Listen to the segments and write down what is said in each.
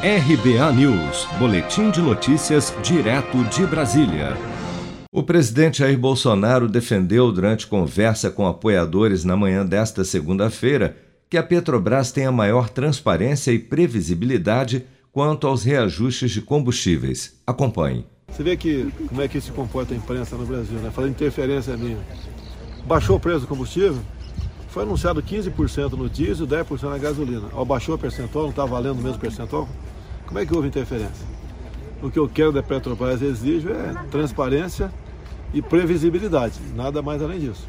RBA News, Boletim de Notícias, direto de Brasília. O presidente Jair Bolsonaro defendeu durante conversa com apoiadores na manhã desta segunda-feira que a Petrobras tenha maior transparência e previsibilidade quanto aos reajustes de combustíveis. Acompanhe. Você vê que como é que se comporta a imprensa no Brasil, né? Falando interferência minha. Baixou o preço do combustível? Foi anunciado 15% no diesel, 10% na gasolina. Ao baixou o percentual, não está valendo o mesmo percentual? Como é que houve interferência? O que eu quero da Petrobras exijo é transparência e previsibilidade, nada mais além disso.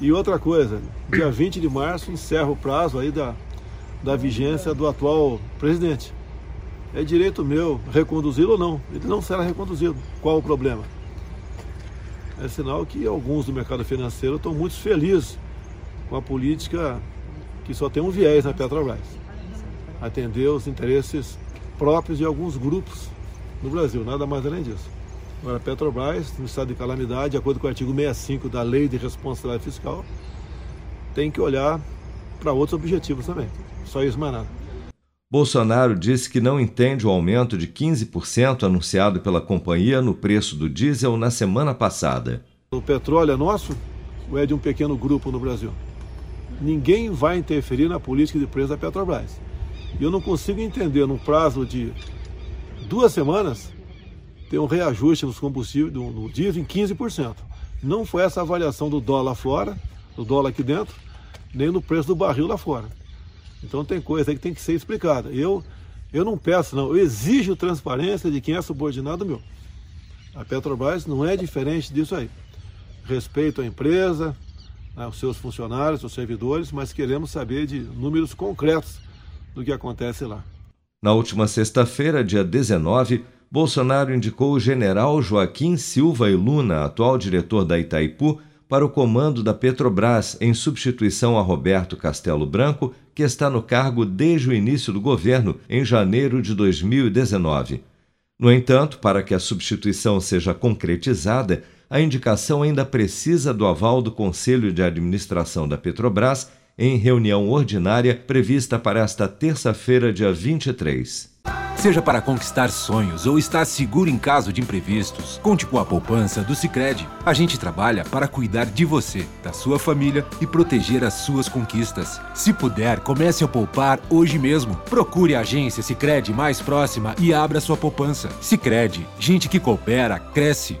E outra coisa, dia 20 de março encerra o prazo aí da, da vigência do atual presidente. É direito meu reconduzi-lo ou não. Ele não será reconduzido. Qual o problema? É sinal que alguns do mercado financeiro estão muito felizes com a política que só tem um viés na Petrobras. Atender os interesses próprios de alguns grupos no Brasil, nada mais além disso. Agora, a Petrobras, no estado de calamidade, de acordo com o artigo 65 da Lei de Responsabilidade Fiscal, tem que olhar para outros objetivos também. Só isso mais nada. Bolsonaro disse que não entende o aumento de 15% anunciado pela companhia no preço do diesel na semana passada. O petróleo é nosso ou é de um pequeno grupo no Brasil? Ninguém vai interferir na política de preço da Petrobras. E eu não consigo entender, no prazo de duas semanas, ter um reajuste nos combustíveis, no, no diesel, em 15%. Não foi essa avaliação do dólar fora, do dólar aqui dentro, nem no preço do barril lá fora. Então tem coisa aí que tem que ser explicada. Eu, eu não peço, não, eu exijo transparência de quem é subordinado meu. A Petrobras não é diferente disso aí. Respeito à empresa, aos né, seus funcionários, aos servidores, mas queremos saber de números concretos do que acontece lá. Na última sexta-feira, dia 19, Bolsonaro indicou o general Joaquim Silva e Luna, atual diretor da Itaipu, para o comando da Petrobras, em substituição a Roberto Castelo Branco, que está no cargo desde o início do governo, em janeiro de 2019. No entanto, para que a substituição seja concretizada, a indicação ainda precisa do aval do Conselho de Administração da Petrobras em reunião ordinária prevista para esta terça-feira, dia 23. Seja para conquistar sonhos ou estar seguro em caso de imprevistos, conte com a poupança do Sicredi. A gente trabalha para cuidar de você, da sua família e proteger as suas conquistas. Se puder, comece a poupar hoje mesmo. Procure a agência Sicredi mais próxima e abra sua poupança. Sicredi, gente que coopera cresce.